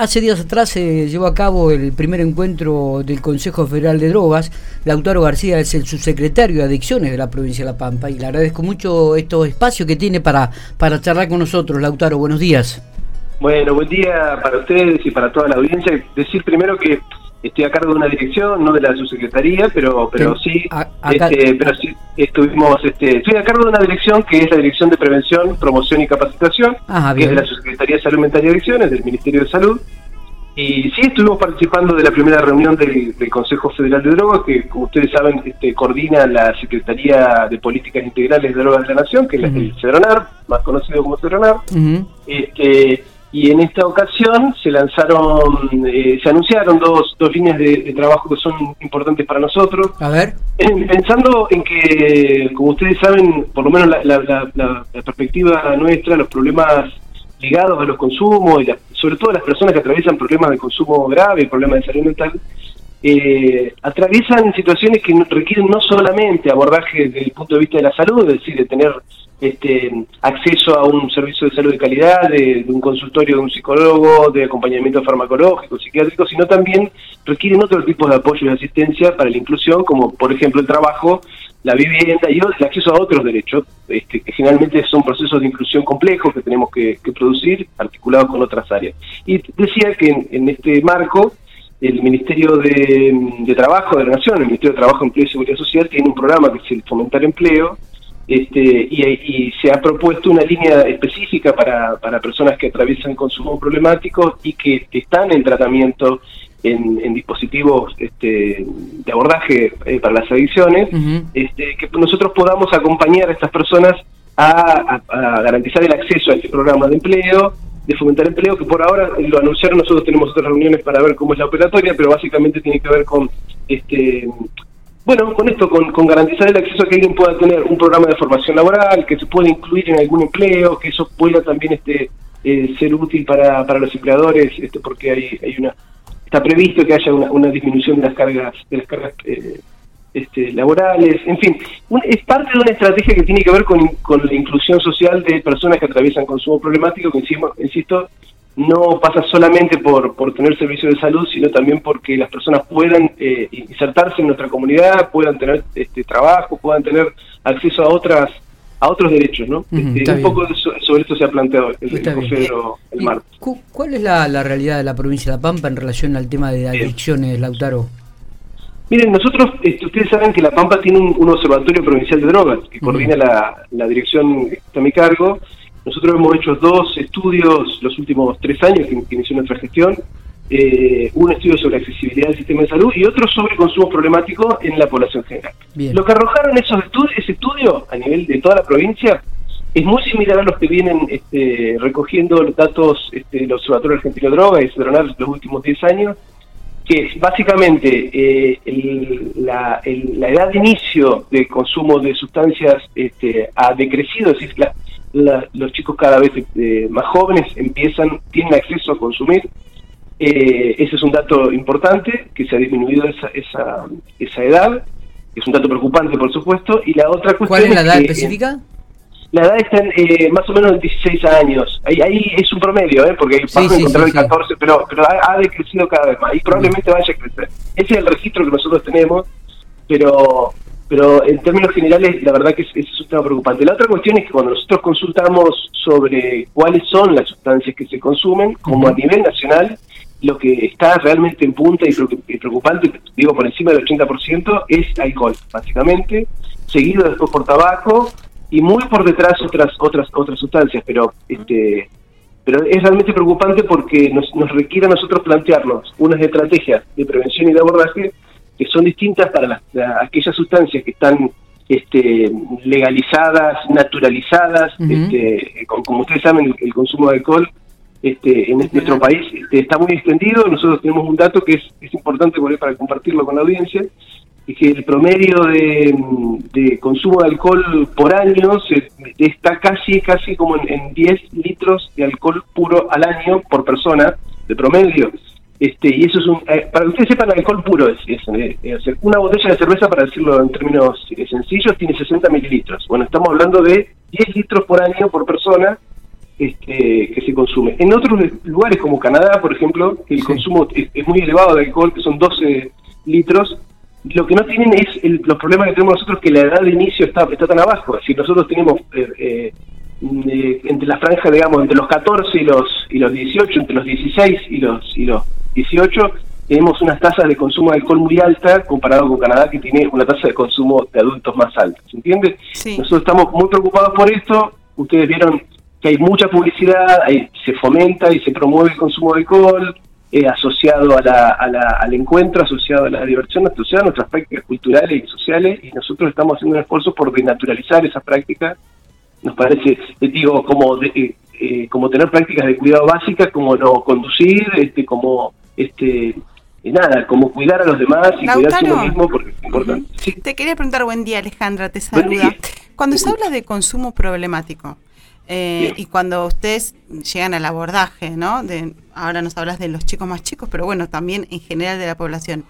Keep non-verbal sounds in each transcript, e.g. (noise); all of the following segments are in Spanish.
hace días atrás se llevó a cabo el primer encuentro del Consejo Federal de Drogas. Lautaro García es el subsecretario de Adicciones de la provincia de La Pampa y le agradezco mucho estos espacios que tiene para, para charlar con nosotros. Lautaro, buenos días. Bueno, buen día para ustedes y para toda la audiencia. Decir primero que estoy a cargo de una dirección, no de la subsecretaría, pero pero sí, este, pero sí estuvimos, este, estoy a cargo de una dirección que es la Dirección de Prevención, Promoción y Capacitación, que es de la Subsecretaría de Salud Mental y Adicciones, del Ministerio de Salud. Y sí, estuvimos participando de la primera reunión del, Consejo Federal de Drogas, que como ustedes saben este, coordina la Secretaría de Políticas Integrales de Drogas de la Nación, que es el CEDRONAR, más conocido como CEDRONAR. este, y en esta ocasión se lanzaron, eh, se anunciaron dos, dos líneas de, trabajo que son importantes para nosotros. A ver. Pensando en que, como ustedes saben, por lo menos la, perspectiva nuestra, los problemas ligados a los consumos, y sobre todo las personas que atraviesan problemas de consumo grave, problemas de salud mental, eh, atraviesan situaciones que requieren no solamente abordaje desde el punto de vista de la salud, es decir, de tener este, acceso a un servicio de salud de calidad, de, un consultorio de un psicólogo, de acompañamiento farmacológico, psiquiátrico, sino también requieren otro tipo de apoyo y asistencia para la inclusión, como por ejemplo el trabajo, la vivienda y el acceso a otros derechos, este, que generalmente son procesos de inclusión complejos que tenemos que, producir, articulados con otras áreas. Y decía que en, este marco, el Ministerio de, Trabajo de la Nación, el Ministerio de Trabajo, Empleo y Seguridad Social, tiene un programa que es el Fomentar Empleo, este, y, se ha propuesto una línea específica para, para personas que atraviesan consumo problemático y que están en tratamiento en, dispositivos este, de abordaje eh, para las adicciones, este, que nosotros podamos acompañar a estas personas a, garantizar el acceso a este programa de empleo, de fomentar empleo, que por ahora lo anunciaron, nosotros tenemos otras reuniones para ver cómo es la operatoria, pero básicamente tiene que ver con este bueno, con esto, con, garantizar el acceso a que alguien pueda tener un programa de formación laboral, que se pueda incluir en algún empleo, que eso pueda también este eh, ser útil para, para los empleadores, este, porque hay, hay una está previsto que haya una, disminución de las cargas de las cargas eh, este, laborales, en fin, es parte de una estrategia que tiene que ver con, con la inclusión social de personas que atraviesan consumo problemático, que insisto, no pasa solamente por, por tener servicios de salud, sino también porque las personas puedan eh, insertarse en nuestra comunidad, puedan tener este trabajo, puedan tener acceso a otras a otros derechos, ¿no? Este, un poco sobre esto se ha planteado el, el, martes. ¿Cuál es la, la, realidad de la provincia de La Pampa en relación al tema de adicciones, Lautaro? Miren, nosotros, este, ustedes saben que La Pampa tiene un, observatorio provincial de drogas que coordina la, la dirección que está a mi cargo nosotros hemos hecho dos estudios los últimos tres años que, inició nuestra gestión. Eh, un estudio sobre accesibilidad del sistema de salud y otro sobre consumo problemático en la población general. Lo que arrojaron esos estudios, ese estudio a nivel de toda la provincia es muy similar a los que vienen este, recogiendo los datos este, el Observatorio Argentino de Drogas y los últimos 10 años, que es básicamente eh, la, edad de inicio de consumo de sustancias este, ha decrecido, es decir, la, los chicos cada vez eh, más jóvenes empiezan, tienen acceso a consumir. Eh, ese es un dato importante, que se ha disminuido esa, esa, esa edad, es un dato preocupante, por supuesto. Y la otra cuestión. ¿Cuál es la edad específica? La edad está en eh, más o menos en 16 años. Ahí, ahí es un promedio, ¿eh? porque sí, sí, encontrar el 14, pero, pero ha, decrecido cada vez más y probablemente vaya a crecer. Ese es el registro que nosotros tenemos, pero pero en términos generales la verdad que es, es, un tema preocupante. La otra cuestión es que cuando nosotros consultamos sobre cuáles son las sustancias que se consumen, como a nivel nacional, lo que está realmente en punta y preocupante, digo por encima del 80%, es alcohol, básicamente, seguido después por tabaco y muy por detrás otras otras otras sustancias, pero este pero es realmente preocupante porque nos, nos requiere a nosotros plantearnos unas estrategias de prevención y de abordaje que son distintas para las, aquellas sustancias que están este, legalizadas, naturalizadas, este, como, ustedes saben, el, consumo de alcohol este, en nuestro país este, está muy extendido. Nosotros tenemos un dato que es, es importante para compartirlo con la audiencia, y que el promedio de, consumo de alcohol por año está casi casi como en, en, 10 litros de alcohol puro al año por persona, de promedio. Este, y eso es un, eh, para que ustedes sepan, alcohol puro es, eh, una botella de cerveza, para decirlo en términos sencillos, tiene 60 mililitros. Bueno, estamos hablando de 10 litros por año por persona este, que se consume. En otros lugares como Canadá, por ejemplo, el consumo es, muy elevado de alcohol, que son 12 litros, lo que no tienen es los problemas que tenemos nosotros, que la edad de inicio está, está tan abajo. Es decir, nosotros tenemos eh, eh, entre la franja, digamos, entre los 14 y los, y los 18, entre los 16 y los, y los 18, tenemos unas tasas de consumo de alcohol muy alta comparado con Canadá que tiene una tasa de consumo de adultos más alta. ¿Se entiende? Nosotros estamos muy preocupados por esto. Ustedes vieron que hay mucha publicidad, se fomenta y se promueve el consumo de alcohol eh, asociado a la, al encuentro, asociado a la diversión, asociado a nuestras prácticas culturales y sociales y nosotros estamos haciendo un esfuerzo por denaturalizar esas prácticas. Nos parece, digo, como eh, eh, como tener prácticas de cuidado básicas, como no conducir, este, como este y nada, como cuidar a los demás y cuidarse a uno mismo porque es importante. Te quería preguntar, buen día Alejandra, te saluda. Cuando se habla de consumo problemático eh, y cuando ustedes llegan al abordaje, ¿no? De, ahora nos hablas de los chicos más chicos, pero bueno, también en general de la población.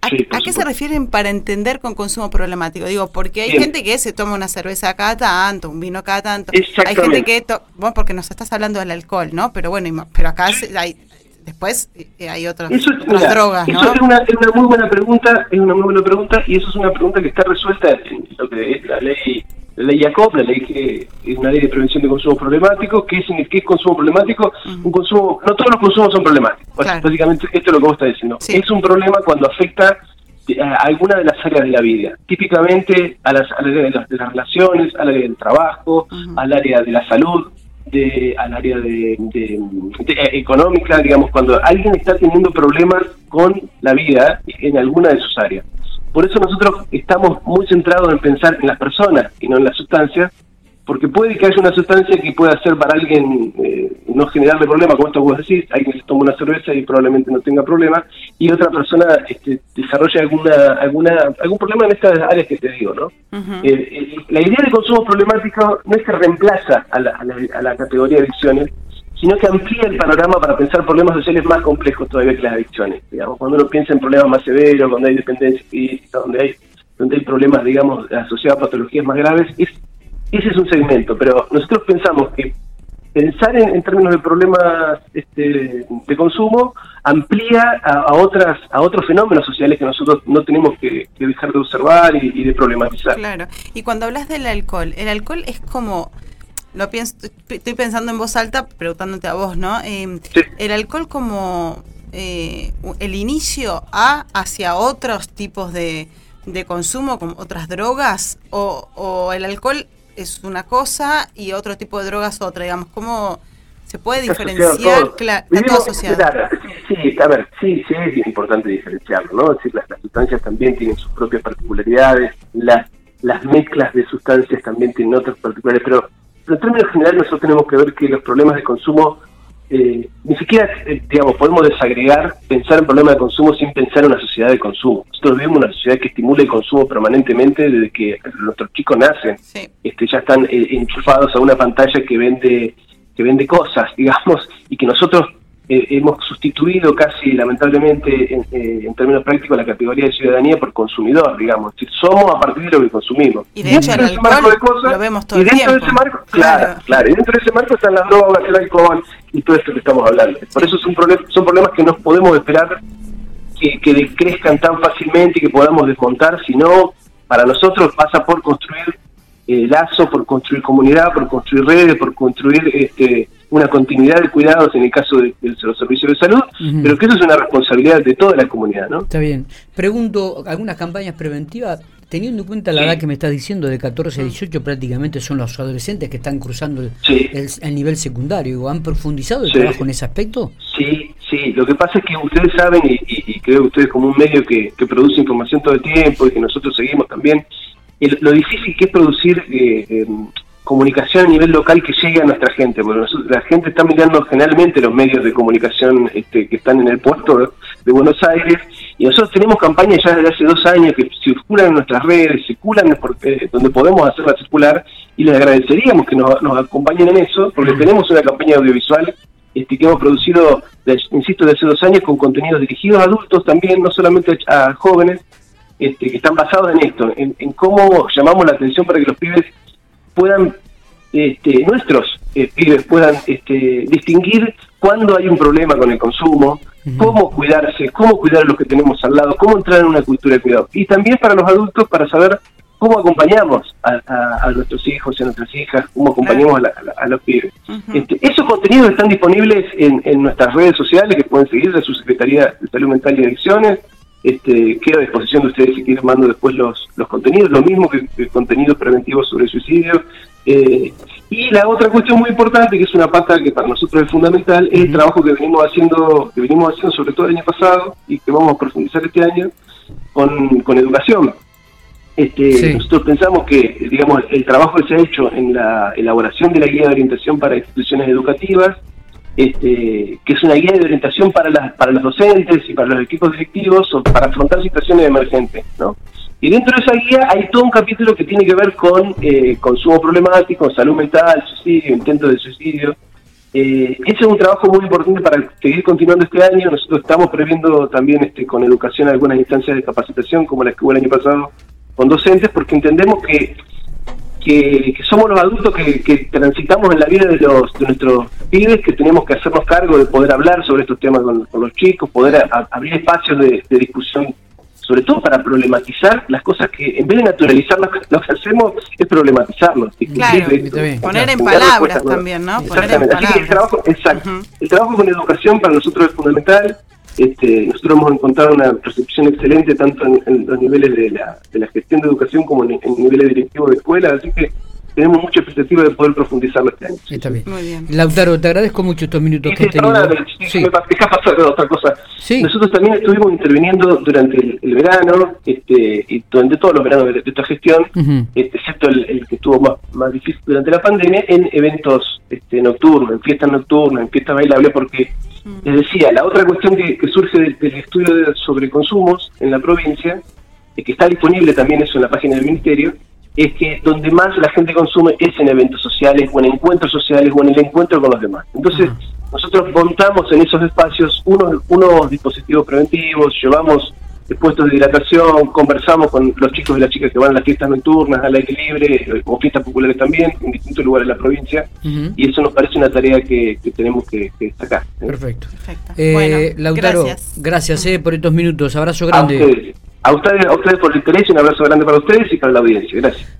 ¿A, qué se refieren para entender con consumo problemático? Digo, porque hay gente que se toma una cerveza cada tanto, un vino cada tanto. Hay gente que, bueno, porque nos estás hablando del alcohol, ¿no? Pero bueno, pero acá hay, después eh, hay otras, drogas, ¿no? Eso es una, es una muy buena pregunta, es una muy buena pregunta y eso es una pregunta que está resuelta en lo que es la ley la ley Jacob, la ley que es una ley de prevención de consumo problemático, ¿qué es, qué es consumo problemático? Un consumo, no todos los consumos son problemáticos, básicamente esto es lo que vos estás diciendo. Es un problema cuando afecta a alguna de las áreas de la vida, típicamente a las, al área de las, relaciones, al área del trabajo, al área de la salud, de, al área de, económica, digamos, cuando alguien está teniendo problemas con la vida en alguna de sus áreas. Por eso nosotros estamos muy centrados en pensar en las personas y no en las sustancias, porque puede que haya una sustancia que pueda ser para alguien eh, no generarle problema, como esto vos decís, alguien se toma una cerveza y probablemente no tenga problema, y otra persona este, desarrolla alguna, alguna, algún problema en estas áreas que te digo, ¿no? Eh, eh, la idea de consumo problemático no es que reemplaza a la, a la, categoría de adicciones, sino que amplía el panorama para pensar problemas sociales más complejos todavía que las adicciones. Digamos, cuando uno piensa en problemas más severos, cuando hay dependencia física, donde hay, donde hay problemas, digamos, asociados a patologías más graves, es ese es un segmento, pero nosotros pensamos que pensar en, términos de problemas este, de consumo amplía a, otras a otros fenómenos sociales que nosotros no tenemos que, dejar de observar y, de problematizar. Claro. Y cuando hablas del alcohol, el alcohol es como lo pienso, estoy pensando en voz alta, preguntándote a vos, ¿no? Eh, el alcohol como eh, el inicio a hacia otros tipos de, de consumo, como otras drogas, o, o el alcohol es una cosa y otro tipo de drogas otra, digamos, ¿cómo se puede diferenciar? Claro, sí, a ver, sí, sí es importante diferenciarlo, ¿no? Es decir, las, sustancias también tienen sus propias particularidades, las, las mezclas de sustancias también tienen otras particularidades, pero, pero en términos generales nosotros tenemos que ver que los problemas de consumo eh, ni siquiera, eh, digamos, podemos desagregar, pensar en problemas de consumo sin pensar en una sociedad de consumo. Nosotros vivimos una sociedad que estimula el consumo permanentemente desde que nuestros chicos nacen. Este, ya están eh, enchufados a una pantalla que vende que vende cosas, (laughs) digamos, y que nosotros eh, hemos sustituido casi lamentablemente en, eh, términos prácticos la categoría de ciudadanía por consumidor, digamos. somos a partir de lo que consumimos. Y de hecho, el alcohol lo vemos todo y dentro De ese marco, claro, claro, y dentro de ese marco están las drogas, el alcohol y todo esto que estamos hablando. Por eso son, son problemas que no podemos esperar que, que decrezcan tan fácilmente y que podamos desmontar, sino para nosotros pasa por construir eh, lazo, por construir comunidad, por construir redes, por construir este, una continuidad de cuidados en el caso de, los servicios de salud, pero que eso es una responsabilidad de toda la comunidad, ¿no? Está bien. Pregunto, ¿algunas campañas preventivas? Teniendo en cuenta la edad que me estás diciendo, de 14 a 18 prácticamente son los adolescentes que están cruzando el, nivel secundario. ¿Han profundizado el trabajo en ese aspecto? Sí, sí. Lo que pasa es que ustedes saben, y, creo que ustedes como un medio que, que produce información todo el tiempo y que nosotros seguimos también, lo difícil que es producir eh, eh, comunicación a nivel local que llegue a nuestra gente, porque la gente está mirando generalmente los medios de comunicación este, que están en el puerto de Buenos Aires, y nosotros tenemos campañas ya desde hace dos años que circulan en nuestras redes, circulan eh, donde podemos hacerlas circular, y les agradeceríamos que nos, acompañen en eso, porque tenemos una campaña audiovisual este, que hemos producido, insisto, desde hace dos años con contenidos dirigidos a adultos también, no solamente a jóvenes, este, que están basados en esto, en, cómo llamamos la atención para que los pibes puedan este, nuestros eh, pibes puedan este, distinguir cuándo hay un problema con el consumo, cómo cuidarse, cómo cuidar a los que tenemos al lado, cómo entrar en una cultura de cuidado. Y también para los adultos para saber cómo acompañamos a, nuestros hijos y a nuestras hijas, cómo acompañamos a, los pibes. Este, esos contenidos están disponibles en, nuestras redes sociales que pueden seguir de su Secretaría de Salud Mental y Adicciones. Este, queda a disposición de ustedes si quieren mando después los, los contenidos, lo mismo que, contenidos preventivos sobre suicidio. Eh, y la otra cuestión muy importante, que es una pata que para nosotros es fundamental, es el trabajo que venimos haciendo, que venimos haciendo sobre todo el año pasado y que vamos a profundizar este año con, con educación. Este, Nosotros pensamos que, digamos, el trabajo que se ha hecho en la elaboración de la guía de orientación para instituciones educativas, este, que es una guía de orientación para, las, para los docentes y para los equipos directivos o para afrontar situaciones emergentes, ¿no? Y dentro de esa guía hay todo un capítulo que tiene que ver con eh, consumo problemático, salud mental, suicidio, intentos de suicidio. Eh, ese es un trabajo muy importante para seguir continuando este año. Nosotros estamos previendo también este, con educación algunas instancias de capacitación, como la que hubo el año pasado, con docentes porque entendemos que, que, somos los adultos que, transitamos en la vida de, los, de nuestros pibes, que tenemos que hacernos cargo de poder hablar sobre estos temas con, los chicos, poder abrir espacios de, discusión sobre todo para problematizar las cosas que en vez de naturalizar lo, que hacemos es problematizarlos. Claro, poner en palabras también, ¿no? Poner en palabras. el trabajo, exacto. El trabajo con educación para nosotros es fundamental. Este, nosotros hemos encontrado una percepción excelente tanto en, los niveles de la, de la, gestión de educación como en, en niveles directivos de escuela, así que tenemos mucha expectativa de poder profundizarlo este año. Está bien. Muy bien. Lautaro, te agradezco mucho estos minutos que has tenido. sí. me deja (laughs) pasar otra cosa. Nosotros también estuvimos interviniendo durante el, verano, este, y durante todos los veranos de, esta gestión, este, excepto el, que estuvo más, más difícil durante la pandemia, en eventos este, nocturnos, en fiestas nocturnas, en fiestas bailables, porque les decía, la otra cuestión que, surge del, estudio sobre consumos en la provincia, que está disponible también eso en la página del Ministerio, es que donde más la gente consume es en eventos sociales o en encuentros sociales o en el encuentro con los demás. Entonces, nosotros montamos en esos espacios unos, unos dispositivos preventivos, llevamos puestos de hidratación, conversamos con los chicos y las chicas que van a las fiestas nocturnas, al aire libre, o fiestas populares también, en distintos lugares de la provincia, y eso nos parece una tarea que, tenemos que, destacar. Perfecto. Eh, Lautaro, gracias, gracias eh, por estos minutos, abrazo grande. A ustedes, a ustedes, por el interés un abrazo grande para ustedes y para la audiencia. Gracias.